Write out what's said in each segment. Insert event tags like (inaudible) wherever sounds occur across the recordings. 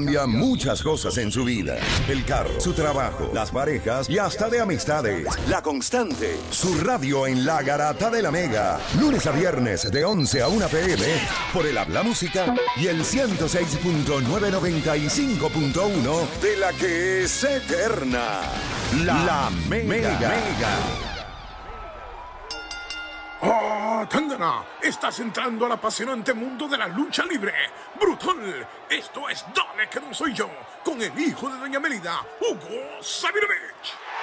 Cambia muchas cosas en su vida. El carro, su trabajo, las parejas y hasta de amistades. La Constante, su radio en la garata de la Mega. Lunes a viernes de 11 a 1 pm por el Habla Música y el 106.995.1 de la que es eterna. La, Mega. Estás entrando al apasionante mundo de la lucha libre. ¡Brutal! Esto es Dale que no soy yo, con el hijo de Doña Melida, Hugo Sabinovich.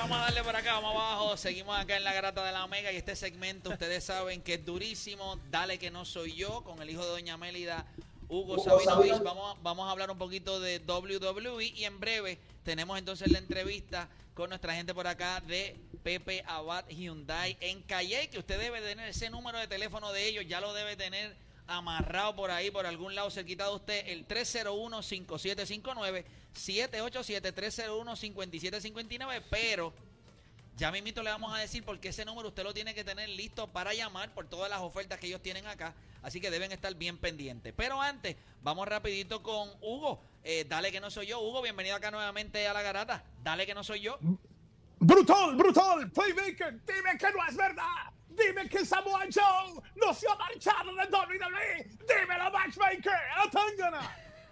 Vamos a darle por acá, vamos abajo. Seguimos acá en la grata de la Omega y este segmento, ustedes saben que es durísimo. Dale que no soy yo, con el hijo de Doña Mélida, Hugo Sabinovich. Vamos, vamos a hablar un poquito de WWE y en breve tenemos entonces la entrevista con nuestra gente por acá de Pepe Abad Hyundai en Calle, que usted debe tener ese número de teléfono de ellos, ya lo debe tener amarrado por ahí, por algún lado cerquita de usted, el 301-5759, 787-301-5759, pero ya mismito le vamos a decir porque ese número usted lo tiene que tener listo para llamar por todas las ofertas que ellos tienen acá, así que deben estar bien pendientes. Pero antes, vamos rapidito con Hugo, Eh, dale que no soy yo, Hugo, bienvenido acá nuevamente a la garata, dale que no soy yo. ¡Brutal, brutal! Playmaker, dime que no es verdad. Dime que Samoa Joe no se ha marchado de WWE. Dímelo, Matchmaker, a.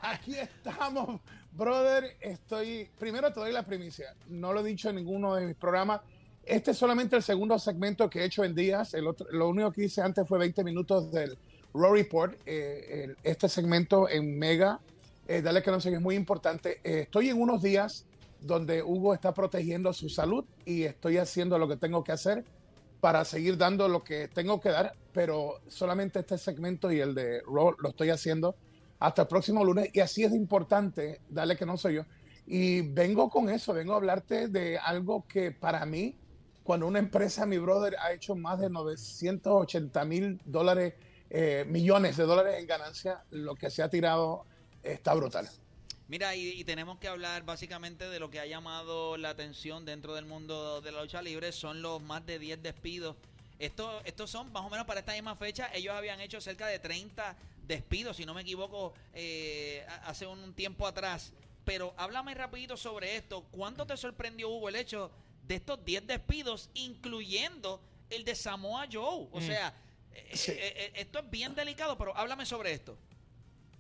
Aquí estamos, brother. Estoy. Primero te doy la primicia. No lo he dicho en ninguno de mis programas. Este es solamente el segundo segmento que he hecho en días. El otro, lo único que hice antes fue 20 minutos del Raw Report. Eh, el- este segmento en Mega, eh, dale que no sé, es muy importante. Eh, estoy en unos días donde Hugo está protegiendo su salud y estoy haciendo lo que tengo que hacer para seguir dando lo que tengo que dar, pero solamente este segmento y el de Raw lo estoy haciendo hasta el próximo lunes y así es importante, dale que no soy yo. Y vengo con eso, vengo a hablarte de algo que para mí, cuando una empresa, mi brother, ha hecho más de 980 mil dólares, eh, millones de dólares en ganancia, lo que se ha tirado está brutal. Mira, y, tenemos que hablar básicamente de lo que ha llamado la atención dentro del mundo de la lucha libre, son los más de 10 despidos. Esto, estos son más o menos para esta misma fecha, ellos habían hecho cerca de 30 despidos, si no me equivoco, eh, hace un tiempo atrás. Pero háblame rapidito sobre esto. ¿Cuánto te sorprendió, Hugo, el hecho de estos 10 despidos, incluyendo el de Samoa Joe? O sea, eh, Sí. eh, eh, esto es bien delicado, pero háblame sobre esto.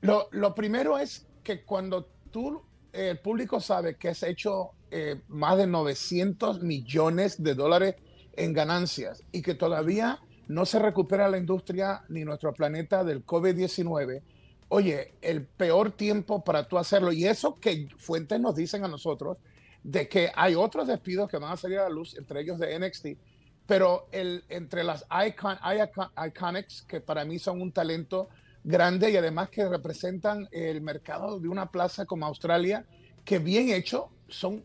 Lo, lo primero es que cuando tú, eh, el público sabe que has hecho eh, más de 900 millones de dólares en ganancias y que todavía no se recupera la industria ni nuestro planeta del COVID-19, oye, el peor tiempo para tú hacerlo, y eso que fuentes nos dicen a nosotros, de que hay otros despidos que van a salir a la luz, entre ellos de NXT, pero el, entre las icon, icon- Iconics, que para mí son un talento grande y además que representan el mercado de una plaza como Australia, que bien hecho son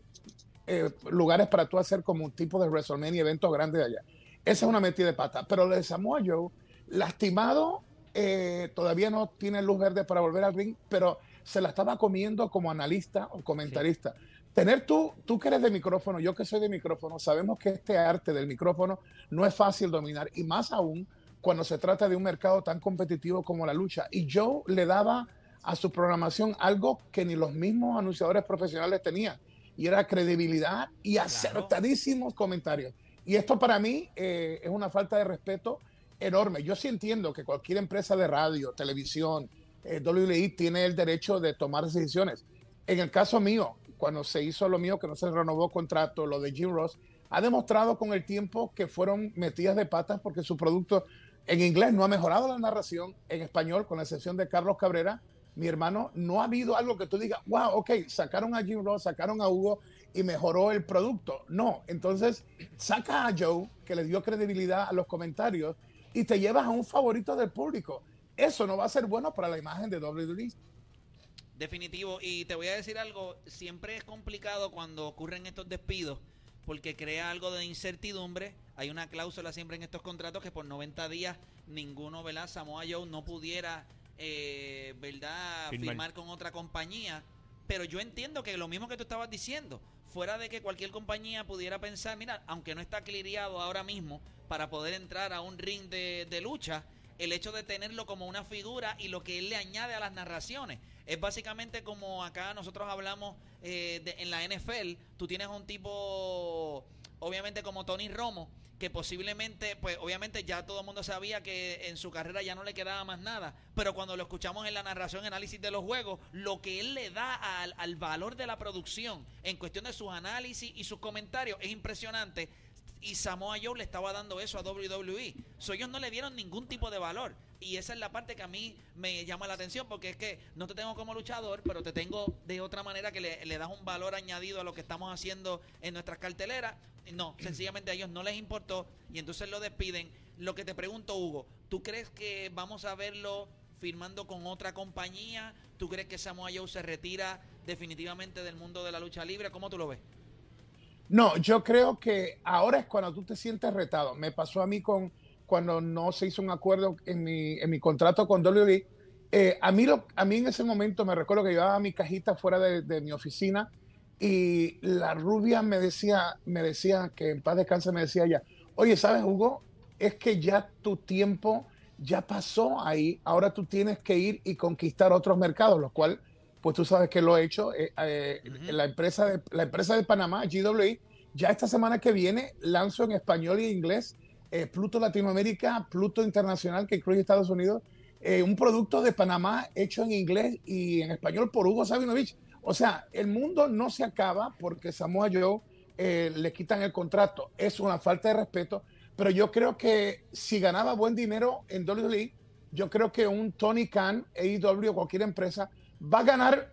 eh, lugares para tú hacer como un tipo de WrestleMania, eventos grandes de allá. Esa es una metida de pata. Pero lo de Samoa Joe, lastimado, eh, todavía no tiene luz verde para volver al ring, pero se la estaba comiendo como analista o comentarista. Tener tú, tú que eres de micrófono, yo que soy de micrófono, sabemos que este arte del micrófono no es fácil dominar y más aún cuando se trata de un mercado tan competitivo como la lucha. Y Joe le daba a su programación algo que ni los mismos anunciadores profesionales tenían, y era credibilidad y acertadísimos comentarios. Y esto para mí eh, es una falta de respeto enorme. Yo sí entiendo que cualquier empresa de radio, televisión, eh, tiene el derecho de tomar decisiones. En el caso mío, cuando se hizo lo mío, que no se renovó contrato, lo de Jim Ross, ha demostrado con el tiempo que fueron metidas de patas porque su producto en inglés no ha mejorado la narración, en español, con la excepción de Carlos Cabrera, mi hermano, no ha habido algo que tú digas, wow, ok, sacaron a Jim Ross, sacaron a Hugo y mejoró el producto. No, entonces saca a Joe, que le dio credibilidad a los comentarios, y te llevas a un favorito del público. Eso no va a ser bueno para la imagen de WWE. Definitivo. Y te voy a decir algo, siempre es complicado cuando ocurren estos despidos porque crea algo de incertidumbre. Hay una cláusula siempre en estos contratos que por 90 días ninguno, ¿verdad? Samoa Joe no pudiera eh, ¿verdad? Firmar. con otra compañía. Pero yo entiendo que lo mismo que tú estabas diciendo, fuera de que cualquier compañía pudiera pensar, mira, aunque no está cliriado ahora mismo para poder entrar a un ring de, de lucha, el hecho de tenerlo como una figura y lo que él le añade a las narraciones. Es básicamente como acá nosotros hablamos eh, en la NFL, tú tienes un tipo, obviamente como Tony Romo, que posiblemente, pues obviamente ya todo el mundo sabía que en su carrera ya no le quedaba más nada, pero cuando lo escuchamos en la narración, análisis de los juegos, lo que él le da al, al valor de la producción en cuestión de sus análisis y sus comentarios es impresionante y Samoa Joe le estaba dando eso a WWE. So, ellos no le dieron ningún tipo de valor. Y esa es la parte que a mí me llama la atención, porque es que no te tengo como luchador, pero te tengo de otra manera que le, le das un valor añadido a lo que estamos haciendo en nuestras carteleras. No, (clears throat) sencillamente a ellos no les importó y entonces lo despiden. Lo que te pregunto, Hugo, ¿tú crees que vamos a verlo firmando con otra compañía? ¿Tú crees que Samoa Joe se retira definitivamente del mundo de la lucha libre? ¿Cómo tú lo ves? No, yo creo que ahora es cuando tú te sientes retado. Me pasó a mí con cuando no se hizo un acuerdo en mi, en mi contrato con WWE. Eh, a, mí lo, a mí en ese momento me recuerdo que llevaba mi cajita fuera de, mi oficina y la rubia me decía, me decía que en paz descanse, me decía ella, oye, ¿sabes, Hugo? Es que ya tu tiempo ya pasó ahí, ahora tú tienes que ir y conquistar otros mercados, lo cual pues tú sabes que lo he hecho. Eh, eh, la, empresa de, la empresa de Panamá, GWE, ya esta semana que viene lanzo en español y inglés eh, Pluto Latinoamérica, Pluto Internacional, que incluye Estados Unidos, un producto de Panamá hecho en inglés y en español por Hugo Sabinovich. O sea, el mundo no se acaba porque Samoa Joe le quitan el contrato. Es una falta de respeto, pero yo creo que si ganaba buen dinero en WWE, yo creo que un Tony Khan, AEW o cualquier empresa va a ganar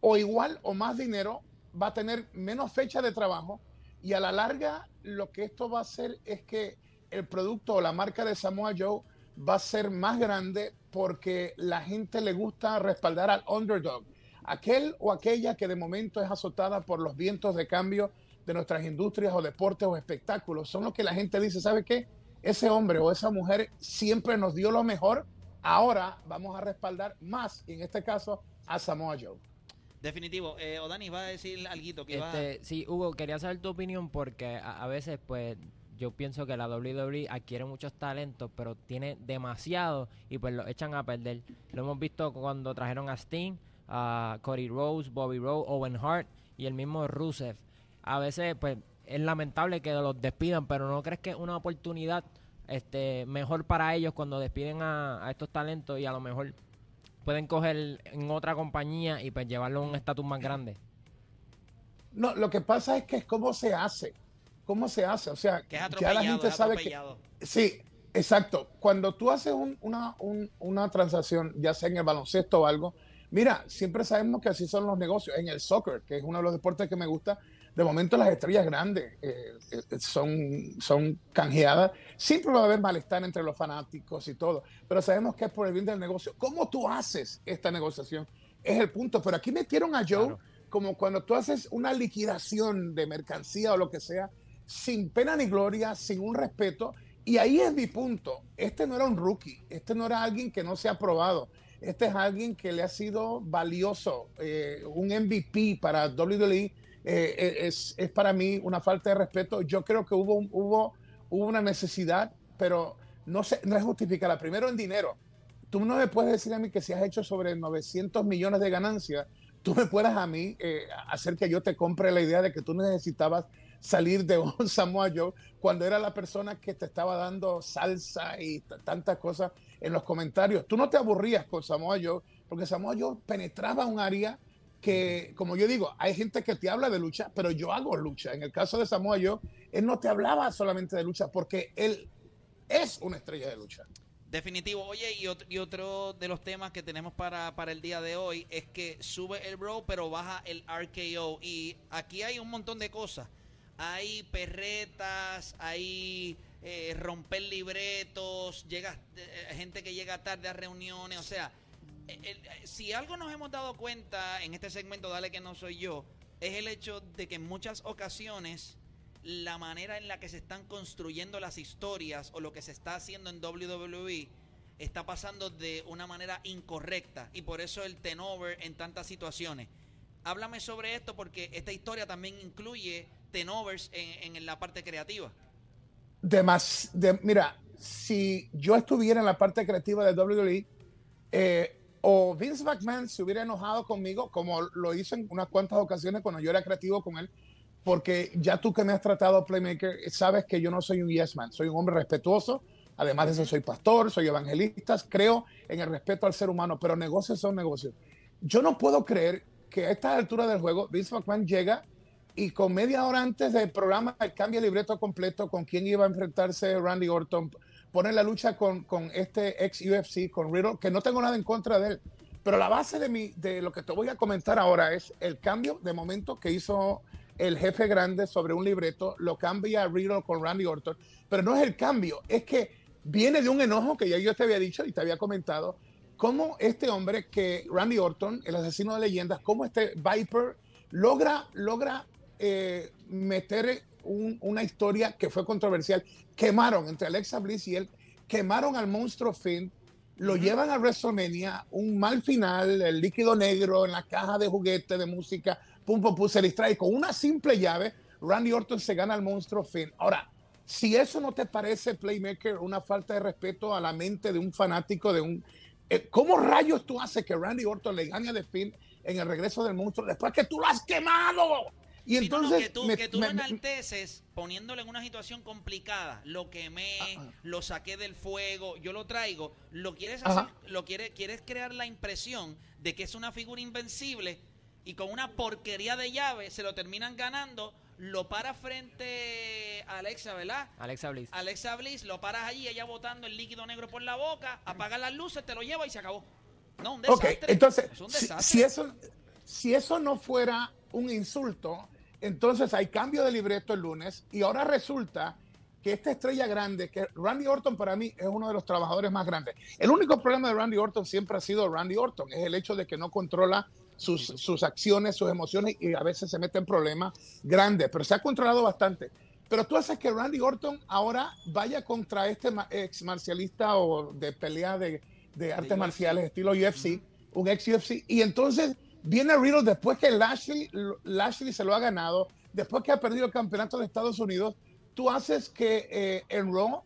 o igual o más dinero, va a tener menos fecha de trabajo y a la larga lo que esto va a hacer es que el producto o la marca de Samoa Joe va a ser más grande porque la gente le gusta respaldar al underdog, aquel o aquella que de momento es azotada por los vientos de cambio de nuestras industrias o deportes o espectáculos. Son los que la gente dice, ¿sabe qué? Ese hombre o esa mujer siempre nos dio lo mejor, ahora vamos a respaldar más, y en este caso a Samoa Joe. Definitivo. Eh, Odani, va a decir algo que este, Sí, Hugo, quería saber tu opinión porque a, veces, pues, yo pienso que la WWE adquiere muchos talentos, pero tiene demasiado y pues lo echan a perder. Lo hemos visto cuando trajeron a Sting, a Cody Rose, Bobby Rowe, Owen Hart y el mismo Rusev. A veces, pues, es lamentable que los despidan, pero ¿no crees que es una oportunidad este mejor para ellos cuando despiden a, a estos talentos y a lo mejor pueden coger en otra compañía y pues llevarlo a un estatus más grande. No, lo que pasa es que es cómo se hace. ¿Cómo se hace? O sea, que ya la gente sabe que. Sí, exacto. Cuando tú haces una, una transacción, ya sea en el baloncesto o algo, mira, siempre sabemos que así son los negocios. En el soccer, que es uno de los deportes que me gusta, de momento las estrellas grandes eh, eh, son, son canjeadas. Siempre va a haber malestar entre los fanáticos y todo, pero sabemos que es por el bien del negocio. ¿Cómo tú haces esta negociación? Es el punto. Pero aquí metieron a Joe como cuando tú haces una liquidación de mercancía o lo que sea, sin pena ni gloria, sin un respeto. Y ahí es mi punto. Este no era un rookie, este no era alguien que no se ha probado. Este es alguien que le ha sido valioso, eh, un MVP para WWE eh, eh, es, es, para mí una falta de respeto. Yo creo que hubo, hubo, hubo una necesidad, pero no, se, no es justificada. Primero en dinero. Tú no me puedes decir a mí que si has hecho sobre 900 millones de ganancias, tú me puedas a mí eh, hacer que yo te compre la idea de que tú necesitabas salir de un (laughs) Samoa Joe cuando era la persona que te estaba dando salsa y tantas cosas en los comentarios. Tú no te aburrías con Samoa Joe porque Samoa Joe penetraba un área que, como yo digo, hay gente que te habla de lucha, pero yo hago lucha. En el caso de Samoa yo, él no te hablaba solamente de lucha porque él es una estrella de lucha. Definitivo. Oye, y otro, y otro de los temas que tenemos para, para, el día de hoy es que sube el bro, pero baja el RKO. Y aquí hay un montón de cosas. Hay perretas, hay eh, romper libretos, llega, eh, gente que llega tarde a reuniones, o sea, si algo nos hemos dado cuenta en este segmento, dale que no soy yo, es el hecho de que en muchas ocasiones la manera en la que se están construyendo las historias o lo que se está haciendo en WWE está pasando de una manera incorrecta y por eso el tenover en tantas situaciones. Háblame sobre esto porque esta historia también incluye tenovers en, en la parte creativa. Mira, si yo estuviera en la parte creativa de WWE, eh, o Vince McMahon se hubiera enojado conmigo, como lo hizo en unas cuantas ocasiones cuando yo era creativo con él, porque ya tú que me has tratado Playmaker, sabes que yo no soy un yes man, soy un hombre respetuoso, además de eso soy pastor, soy evangelista, creo en el respeto al ser humano, pero negocios son negocios. Yo no puedo creer que a esta altura del juego Vince McMahon llega y con media hora antes del programa cambia el libreto completo con quién iba a enfrentarse Randy Orton, pone la lucha con, con este ex UFC, con Riddle, que no tengo nada en contra de él. Pero la base de, mi, de lo que te voy a comentar ahora es el cambio de momento que hizo el jefe grande sobre un libreto, lo cambia Riddle con Randy Orton, pero no es el cambio, es que viene de un enojo que ya yo te había dicho y te había comentado, cómo este hombre que Randy Orton, el asesino de leyendas, cómo este Viper logra, logra eh, meter una historia que fue controversial. Quemaron entre Alexa Bliss y él, quemaron al monstruo Finn, lo llevan a WrestleMania, un mal final, el líquido negro en la caja de juguete de música, pum, pum, pum, se distrae con una simple llave. Randy Orton se gana al monstruo Finn. Ahora, si eso no te parece, Playmaker, una falta de respeto a la mente de un fanático, de un. Eh, ¿Cómo rayos tú haces que Randy Orton le gane a Finn en el regreso del monstruo después que tú lo has quemado? Y entonces. que tú, que tú lo enalteces poniéndolo en una situación complicada. Lo quemé, lo saqué del fuego, yo lo traigo. Lo quieres hacer, lo quieres, quieres crear la impresión de que es una figura invencible y con una porquería de llave se lo terminan ganando. Lo para frente a Alexa, ¿verdad? Alexa Bliss. Alexa Bliss, lo paras allí, ella botando el líquido negro por la boca, apaga las luces, te lo lleva y se acabó. No, un desastre. entonces, Si, eso, si eso no fuera un insulto, entonces hay cambio de libreto el lunes y ahora resulta que esta estrella grande, que Randy Orton para mí es uno de los trabajadores más grandes. El único problema de Randy Orton siempre ha sido Randy Orton, es el hecho de que no controla sus, sus acciones, sus emociones y a veces se mete en problemas grandes, pero se ha controlado bastante. Pero tú haces que Randy Orton ahora vaya contra este ex marcialista o de pelea de, de artes marciales estilo UFC, un ex UFC, y entonces Viene Riddle después que Lashley, Lashley se lo ha ganado, después que ha perdido el campeonato de Estados Unidos. Tú haces que eh, en Raw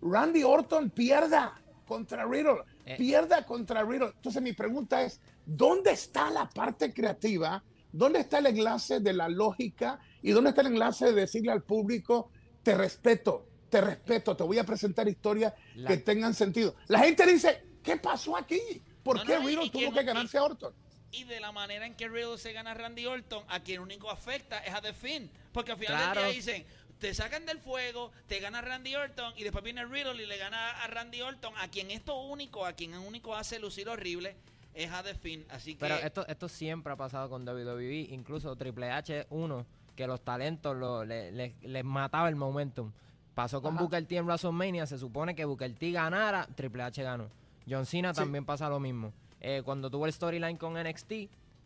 Randy Orton pierda contra Riddle, eh. pierda contra Riddle. Entonces mi pregunta es, ¿dónde está la parte creativa? ¿Dónde está el enlace de la lógica? ¿Y dónde está el enlace de decirle al público, te respeto, te respeto, te voy a presentar historias que tengan sentido? La gente dice, ¿qué pasó aquí? ¿Por qué Riddle tuvo que ganarse a Orton? Y de la manera en que Riddle se gana a Randy Orton, a quien único afecta es a The Finn. Porque al final del día dicen, te sacan del fuego, te gana Randy Orton y después viene Riddle y le gana a Randy Orton, a quien esto único, a quien único hace lucir horrible es a The Finn. Así que... Pero esto, esto siempre ha pasado con WWE, incluso Triple H 1, que los talentos lo, les mataba el momentum. Pasó con Booker T en WrestleMania, se supone que Booker T ganara, Triple H ganó. John Cena también pasa lo mismo. Eh, cuando tuvo el storyline con NXT,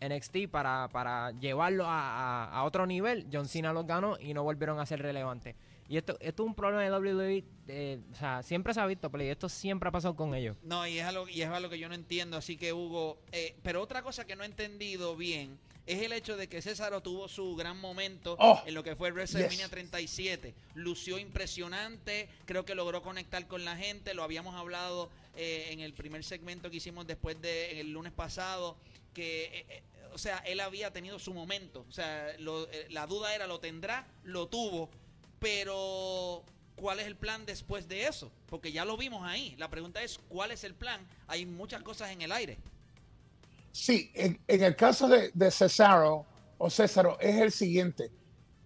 NXT para, para llevarlo a, otro nivel, John Cena los ganó y no volvieron a ser relevantes. Y esto, esto es un problema de WWE, o sea, siempre se ha visto, pero esto siempre ha pasado con ellos. No, y es algo, y es algo que yo no entiendo, así que Hugo, eh, pero otra cosa que no he entendido bien es el hecho de que César tuvo su gran momento oh, en lo que fue WrestleMania 37. Lució impresionante, creo que logró conectar con la gente, lo habíamos hablado eh, en el primer segmento que hicimos después del el lunes pasado, que, eh, eh, o sea, él había tenido su momento. O sea, la duda era, ¿lo tendrá? Lo tuvo, pero ¿cuál es el plan después de eso? Porque ya lo vimos ahí. La pregunta es, ¿cuál es el plan? Hay muchas cosas en el aire. Sí, en, el caso de, de Cesaro o Césaro es el siguiente.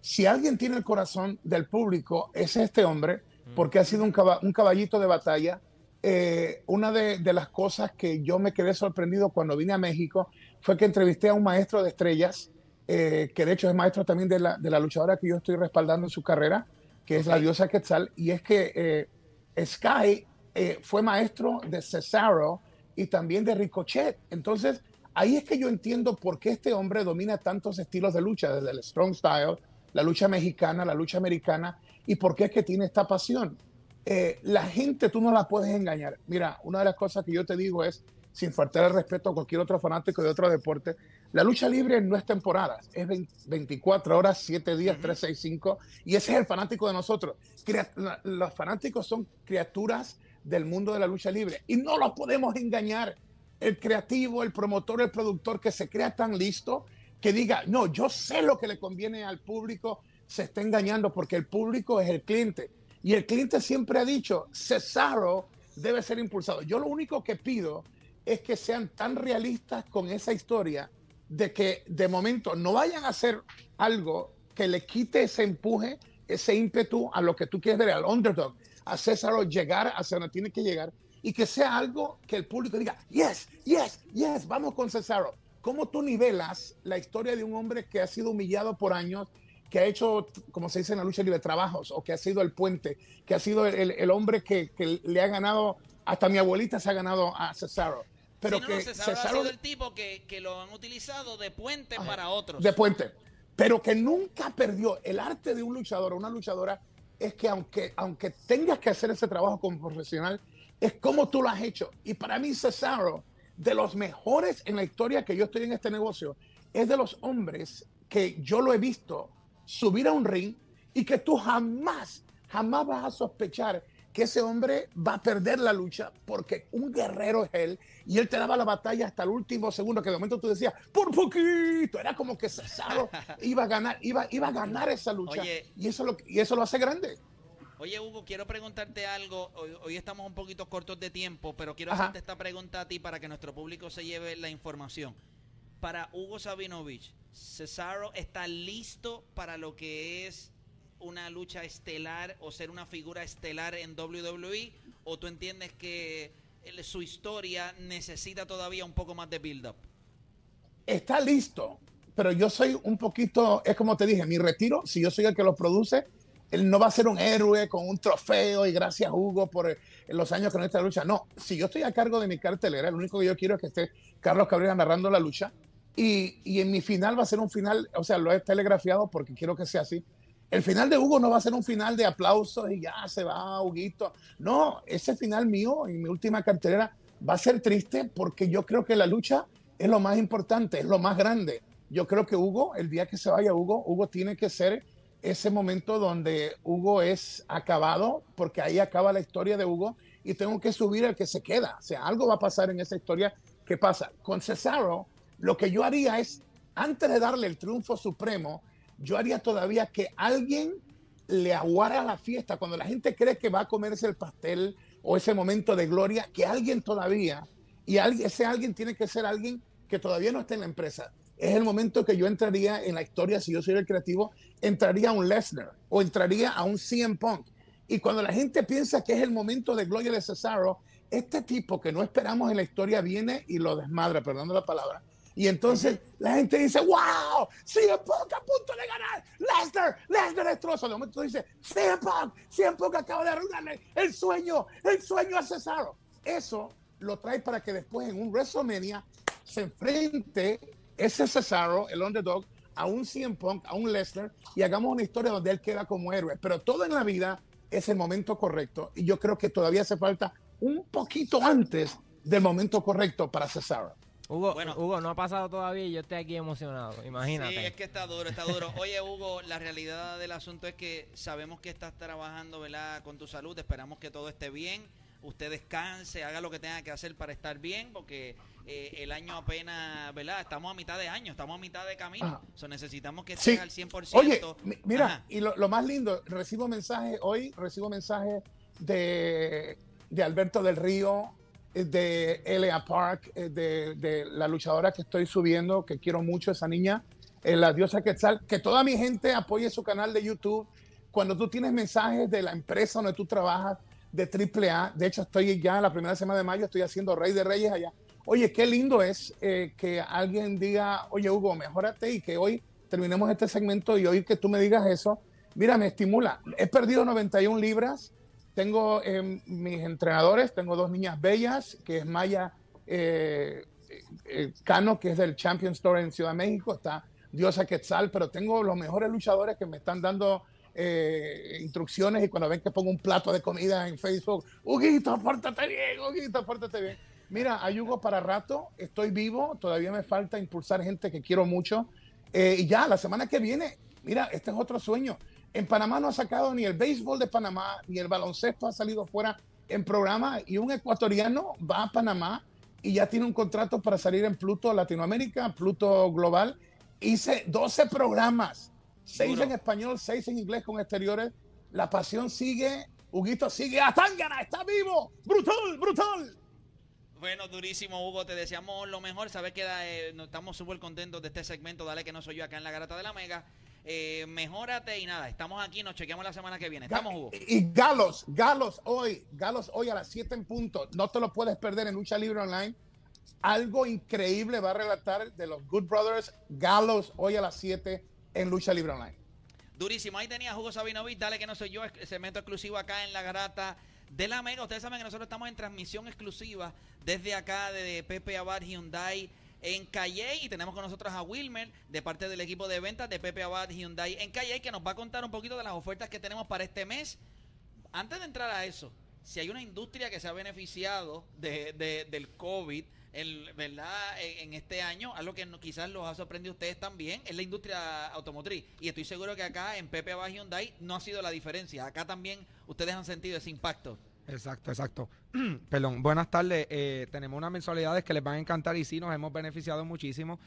Si alguien tiene el corazón del público, es este hombre, porque ha sido un, un caballito de batalla, eh, una de, las cosas que yo me quedé sorprendido cuando vine a México fue que entrevisté a un maestro de estrellas, eh, que de hecho es maestro también de la, de la, luchadora que yo estoy respaldando en su carrera, que es la diosa Quetzal, y es que eh, Sky fue maestro de Cesaro y también de Ricochet. Entonces, ahí es que yo entiendo por qué este hombre domina tantos estilos de lucha, desde el strong style, la lucha mexicana, la lucha americana, y por qué es que tiene esta pasión eh, la gente tú no la puedes engañar. Mira, una de las cosas que yo te digo es, sin faltar el respeto a cualquier otro fanático de otro deporte, la lucha libre no es temporada, es 24 horas, 7 días, 365, y ese es el fanático de nosotros. los fanáticos son criaturas del mundo de la lucha libre y no los podemos engañar. El creativo, el promotor, el productor que se crea tan listo que diga, no, yo sé lo que le conviene al público, se está engañando porque el público es el cliente. Y el cliente siempre ha dicho, Cesaro debe ser impulsado. Yo lo único que pido es que sean tan realistas con esa historia de que de momento no vayan a hacer algo que le quite ese empuje, ese ímpetu a lo que tú quieres ver, al underdog, a César llegar hacia donde tiene que llegar y que sea algo que el público diga, yes, yes, yes, vamos con Cesaro. ¿Cómo tú nivelas la historia de un hombre que ha sido humillado por años, que ha hecho, como se dice en la lucha libre, trabajos, o que ha sido el puente, que ha sido el, hombre que, le ha ganado, hasta mi abuelita se ha ganado a Cesaro? Pero que Cesaro, ha sido el tipo que, lo han utilizado de puente para otros. De puente. Pero que nunca perdió el arte de un luchador o una luchadora es que aunque, aunque tengas que hacer ese trabajo como profesional, es como tú lo has hecho. Y para mí Cesaro, de los mejores en la historia que yo estoy en este negocio, es de los hombres que yo lo he visto subir a un ring y que tú jamás, jamás vas a sospechar que ese hombre va a perder la lucha porque un guerrero es él y él te daba la batalla hasta el último segundo que de momento tú decías por poquito era como que Cesaro (laughs) iba a ganar iba, iba a ganar esa lucha. Y eso lo y eso lo hace grande Oye, Hugo, quiero preguntarte algo. Hoy, estamos un poquito cortos de tiempo, pero quiero hacerte esta pregunta a ti para que nuestro público se lleve la información. Para Hugo Sabinovich, ¿Cesaro está listo para lo que es una lucha estelar o ser una figura estelar en WWE? ¿O tú entiendes que su historia necesita todavía un poco más de build-up? Está listo, pero yo soy un poquito, es como te dije, mi retiro, si yo soy el que lo produce, él no va a ser un héroe con un trofeo y gracias Hugo por los años que no está lucha. No, si yo estoy a cargo de mi cartelera, lo único que yo quiero es que esté Carlos Cabrera narrando la lucha y, y en mi final va a ser un final, o sea, lo he telegrafiado porque quiero que sea así el final de Hugo no va a ser un final de aplausos y ya se va Huguito. No, ese final mío en mi última cartelera va a ser triste porque yo creo que la lucha es lo más importante, es lo más grande. Yo creo que Hugo, el día que se vaya Hugo, Hugo tiene que ser ese momento donde Hugo es acabado, porque ahí acaba la historia de Hugo y tengo que subir el que se queda. O sea, algo va a pasar en esa historia. ¿Qué pasa? Con Cesaro, lo que yo haría es, antes de darle el triunfo supremo, yo haría todavía que alguien le aguara la fiesta, cuando la gente cree que va a comerse el pastel o ese momento de gloria, que alguien todavía, y ese alguien tiene que ser alguien que todavía no está en la empresa. Es el momento que yo entraría en la historia, si yo soy el creativo, entraría a un Lesnar o entraría a un CM Punk. Y cuando la gente piensa que es el momento de gloria de Cesaro, este tipo que no esperamos en la historia viene y lo desmadra, perdón la palabra, y entonces la gente dice, wow, CM Punk a punto de ganar, Lesnar, Lesnar destroza. De momento dice, CM Punk, CM Punk acaba de arruinarle el sueño, el sueño a Cesaro. Eso lo trae para que después en un WrestleMania se enfrente ese Cesaro, el underdog, a un CM Punk, a un Lesnar, y hagamos una historia donde él queda como héroe. Pero todo en la vida es el momento correcto, y yo creo que todavía hace falta un poquito antes del momento correcto para Cesaro. Hugo, Hugo, no ha pasado todavía y yo estoy aquí emocionado, imagínate. Sí, es que está duro, está duro. Oye, Hugo, la realidad del asunto es que sabemos que estás trabajando, ¿verdad? Con tu salud, esperamos que todo esté bien, usted descanse, haga lo que tenga que hacer para estar bien, porque eh, el año apenas, ¿verdad? Estamos a mitad de año, estamos a mitad de camino, so, necesitamos que estés al 100%. Oye, mira, y lo, más lindo, recibo mensaje hoy, recibo mensaje de, de Alberto del Río, de Elia Park, eh, de, la luchadora que estoy subiendo, que quiero mucho, esa niña, eh, la diosa Quetzal, que toda mi gente apoye su canal de YouTube. Cuando tú tienes mensajes de la empresa donde tú trabajas, de AAA, de hecho estoy ya la primera semana de mayo, estoy haciendo Rey de Reyes allá. Oye, qué lindo es eh, que alguien diga, oye Hugo, mejórate y que hoy terminemos este segmento y oír que tú me digas eso. Mira, me estimula. He perdido 91 libras tengo eh, mis entrenadores, tengo dos niñas bellas, que es Maya eh, eh, Cano, que es del Champion Store en Ciudad de México, está Diosa Quetzal, pero tengo los mejores luchadores que me están dando eh, instrucciones y cuando ven que pongo un plato de comida en Facebook, Huguito, pórtate bien, Huguito, pórtate bien. Mira, hay Hugo para rato, estoy vivo, todavía me falta impulsar gente que quiero mucho. Eh, y ya, la semana que viene, mira, este es otro sueño. En Panamá no ha sacado ni el béisbol de Panamá, ni el baloncesto ha salido fuera en programa y un ecuatoriano va a Panamá y ya tiene un contrato para salir en Pluto Latinoamérica, Pluto Global. Hice 12 programas, 6 en español, 6 en inglés con exteriores. La pasión sigue, Huguito sigue, Atángana está vivo, brutal, brutal. Bueno, durísimo, Hugo. Te deseamos lo mejor. Sabes que eh, estamos súper contentos de este segmento. Dale que no soy yo acá en la Garata de la Mega. Eh, mejórate y nada, estamos aquí, nos chequeamos la semana que viene. Estamos, Hugo. Y Galos, Galos hoy, Galos hoy a las 7 en punto. No te lo puedes perder en Lucha Libre Online. Algo increíble va a relatar de los Good Brothers. Galos hoy a las 7 en Lucha Libre Online. Durísimo. Ahí tenía Hugo Sabinovich. Dale que no soy yo, segmento exclusivo acá en la Garata de la Mega. Ustedes saben que nosotros estamos en transmisión exclusiva desde acá de Pepe Abad Hyundai en Calle y tenemos con nosotros a Wilmer de parte del equipo de ventas de Pepe Abad Hyundai en Calle que nos va a contar un poquito de las ofertas que tenemos para este mes. Antes de entrar a eso, si hay una industria que se ha beneficiado de, del COVID, en, ¿verdad? En, este año, algo que quizás los ha sorprendido a ustedes también, es la industria automotriz. Y estoy seguro que acá en Pepe Abad Hyundai no ha sido la diferencia. Acá también ustedes han sentido ese impacto. Exacto, exacto. (clears throat) Perdón, buenas tardes. Eh, tenemos unas mensualidades que les van a encantar y sí, nos hemos beneficiado muchísimo,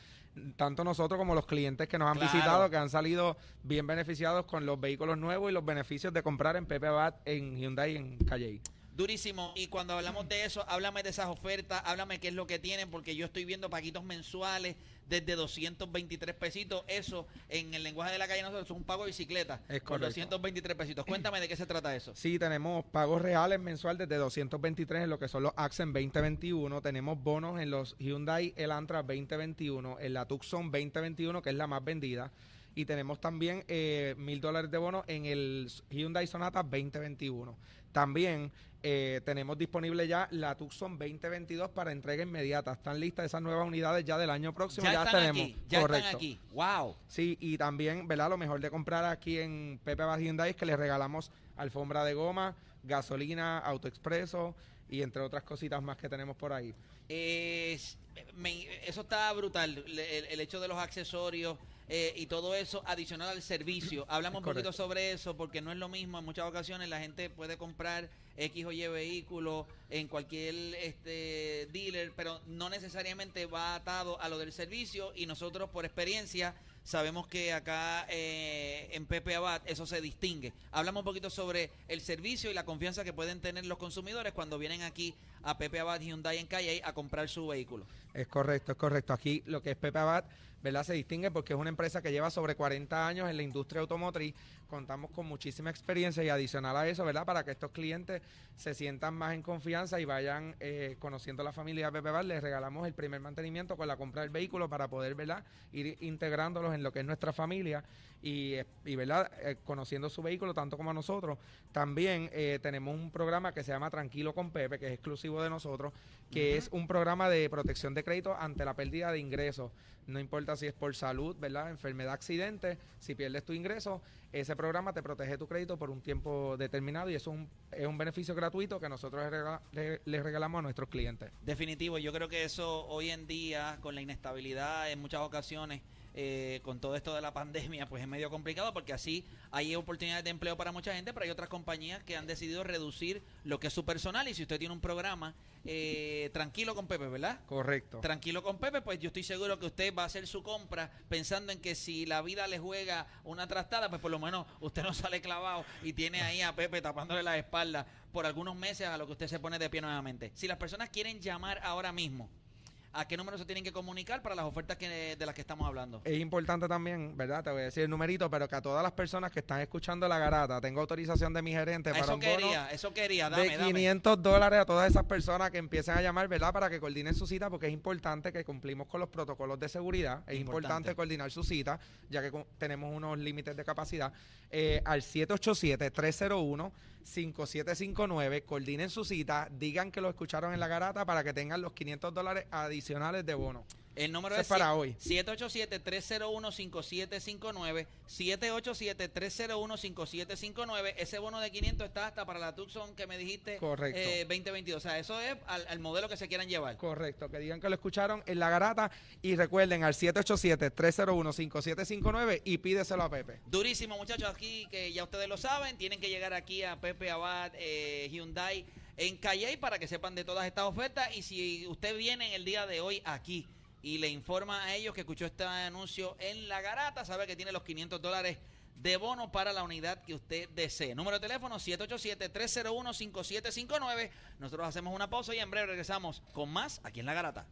tanto nosotros como los clientes que nos han visitado, que han salido bien beneficiados con los vehículos nuevos y los beneficios de comprar en Pepe Abad, en Hyundai, en Calle. Durísimo. Y cuando hablamos de eso, háblame de esas ofertas, háblame qué es lo que tienen, porque yo estoy viendo paquitos mensuales desde 223 pesitos. Eso, en el lenguaje de la calle, nosotros es un pago de bicicleta. Es con 223 pesitos. (clears throat) Cuéntame de qué se trata eso. Sí, tenemos pagos reales mensual desde 223 en lo que son los Accent 2021. Tenemos bonos en los Hyundai Elantra 2021, en la Tucson 2021, que es la más vendida. Y tenemos también eh, mil dólares de bonos en el Hyundai Sonata 2021. También eh, tenemos disponible ya la Tucson 2022 para entrega inmediata. Están listas esas nuevas unidades ya del año próximo. Ya, están tenemos. Aquí, ya están aquí. Wow. Sí, y también, ¿verdad? Lo mejor de comprar aquí en Pepe Bad Hyundai es que le regalamos alfombra de goma, gasolina, autoexpreso y entre otras cositas más que tenemos por ahí. eso está brutal. el hecho de los accesorios eh, y todo eso adicional al servicio. Hablamos un poquito sobre eso porque no es lo mismo. En muchas ocasiones la gente puede comprar X o Y vehículo en cualquier este dealer, pero no necesariamente va atado a lo del servicio y nosotros por experiencia sabemos que acá eh, en Pepe Abad eso se distingue. Hablamos un poquito sobre el servicio y la confianza que pueden tener los consumidores cuando vienen aquí a Pepe Abad Hyundai en Calle a comprar su vehículo. Es correcto, es correcto. Aquí lo que es Pepe Abad ¿verdad? Se distingue porque es una empresa que lleva sobre 40 años en la industria automotriz. Contamos con muchísima experiencia y adicional a eso, ¿verdad? Para que estos clientes se sientan más en confianza y vayan eh, conociendo la familia Pepe Bar, les regalamos el primer mantenimiento con la compra del vehículo para poder, ¿verdad? Ir integrándolos en lo que es nuestra familia y, y ¿verdad? Eh, conociendo su vehículo tanto como a nosotros. También eh, tenemos un programa que se llama Tranquilo con Pepe, que es exclusivo de nosotros, que es un programa de protección de crédito ante la pérdida de ingresos. No importa si es por salud, ¿verdad? Enfermedad, accidente, si pierdes tu ingreso, ese programa te protege tu crédito por un tiempo determinado y eso es un, es un beneficio gratuito que nosotros les regalamos a nuestros clientes. Definitivo, yo creo que eso hoy en día, con la inestabilidad en muchas ocasiones, eh, con todo esto de la pandemia, pues es medio complicado porque así hay oportunidades de empleo para mucha gente, pero hay otras compañías que han decidido reducir lo que es su personal y si usted tiene un programa eh, tranquilo con Pepe, ¿verdad? Correcto. Tranquilo con Pepe, pues yo estoy seguro que usted va a hacer su compra pensando en que si la vida le juega una trastada, pues por lo menos usted no (laughs) sale clavado y tiene ahí a Pepe tapándole la espalda por algunos meses a lo que usted se pone de pie nuevamente. Si las personas quieren llamar ahora mismo, ¿A qué número se tienen que comunicar para las ofertas que, de las que estamos hablando? Es importante también, ¿verdad? Te voy a decir el numerito, pero que a todas las personas que están escuchando la garata, tengo autorización de mi gerente para eso quería, eso quería, dame, de 500 dólares a todas esas personas que empiecen a llamar, ¿verdad? Para que coordinen su cita, porque es importante que cumplimos con los protocolos de seguridad. Es importante, coordinar su cita, ya que tenemos unos límites de capacidad. Eh, al 787 301 5759. Coordinen su cita, digan que lo escucharon en la garata para que tengan los 500 dólares adicionales de bono. El número es para hoy. 787-301-5759. 787-301-5759. Ese bono de 500 está hasta para la Tucson que me dijiste. Correcto. eh, 2022. O sea, eso es al, al modelo que se quieran llevar. Correcto, que digan que lo escucharon en la garata y recuerden al 787-301-5759 y pídeselo a Pepe. Durísimo, muchachos, aquí que ya ustedes lo saben, tienen que llegar aquí a Pepe Abad eh, Hyundai en Calle para que sepan de todas estas ofertas. Y si usted viene en el día de hoy aquí y le informa a ellos que escuchó este anuncio en la garata, sabe que tiene los 500 dólares de bono para la unidad que usted desee. Número de teléfono 787-301-5759. Nosotros hacemos una pausa y en breve regresamos con más aquí en la garata.